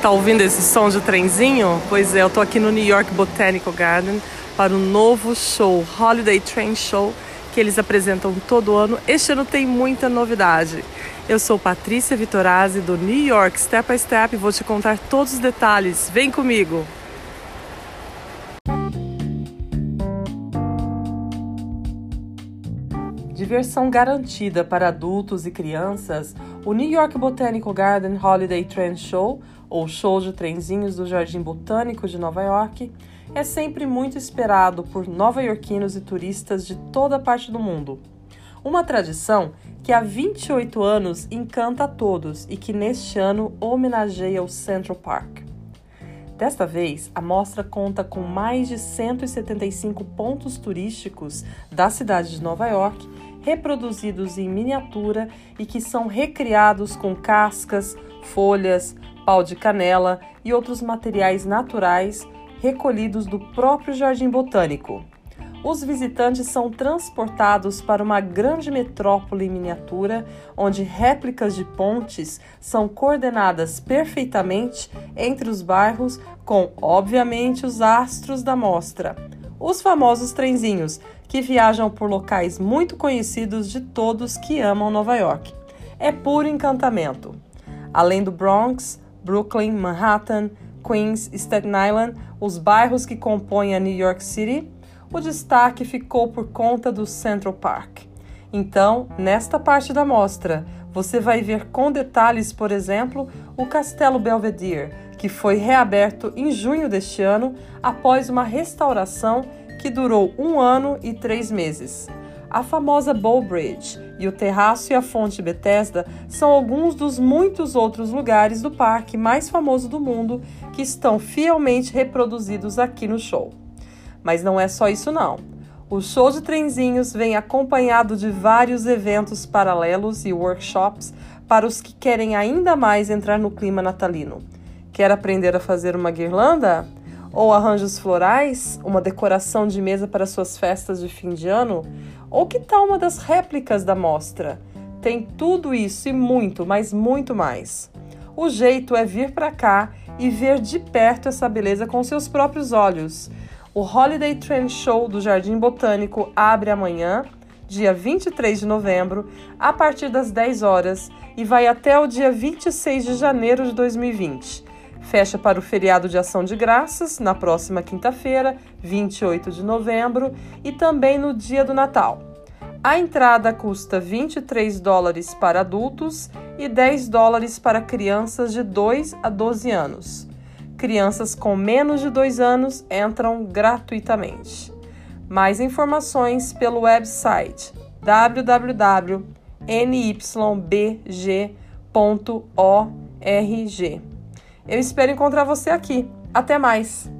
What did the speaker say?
Tá ouvindo esse som de trenzinho? Pois é, eu tô aqui no New York Botanical Garden para o novo show, Holiday Train Show, que eles apresentam todo ano. Este ano tem muita novidade. Eu sou Patrícia Vitorazzi do New York Step by Step e vou te contar todos os detalhes. Vem comigo! Diversão garantida para adultos e crianças, o New York Botanical Garden Holiday Train Show, ou show de trenzinhos do Jardim Botânico de Nova York, é sempre muito esperado por nova-iorquinos e turistas de toda parte do mundo. Uma tradição que há 28 anos encanta a todos e que neste ano homenageia o Central Park. Desta vez, a mostra conta com mais de 175 pontos turísticos da cidade de Nova York reproduzidos em miniatura e que são recriados com cascas, folhas, pau de canela e outros materiais naturais recolhidos do próprio Jardim Botânico. Os visitantes são transportados para uma grande metrópole em miniatura, onde réplicas de pontes são coordenadas perfeitamente entre os bairros, com, obviamente, os astros da mostra, os famosos trenzinhos, que viajam por locais muito conhecidos de todos que amam Nova York. É puro encantamento. Além do Bronx, Brooklyn, Manhattan, Queens, Staten Island, os bairros que compõem a New York City, o destaque ficou por conta do Central Park. Então, nesta parte da mostra, você vai ver com detalhes, por exemplo, o Castelo Belvedere, que foi reaberto em junho deste ano após uma restauração que durou um ano e três meses. A famosa Bow Bridge e o terraço e a fonte Bethesda são alguns dos muitos outros lugares do parque mais famoso do mundo que estão fielmente reproduzidos aqui no show. Mas não é só isso não. O show de trenzinhos vem acompanhado de vários eventos paralelos e workshops para os que querem ainda mais entrar no clima natalino. Quer aprender a fazer uma guirlanda? ou arranjos florais, uma decoração de mesa para suas festas de fim de ano? Ou que tal uma das réplicas da mostra? Tem tudo isso e muito, mas muito mais. O jeito é vir para cá e ver de perto essa beleza com seus próprios olhos. O Holiday Train Show do Jardim Botânico abre amanhã, dia 23 de novembro, a partir das 10 horas e vai até o dia 26 de janeiro de 2020. Fecha para o feriado de Ação de Graças, na próxima quinta-feira, 28 de novembro, e também no dia do Natal. A entrada custa 23 dólares para adultos e 10 dólares para crianças de 2 a 12 anos. Crianças com menos de 2 anos entram gratuitamente. Mais informações pelo website www.nybg.org. Eu espero encontrar você aqui. Até mais!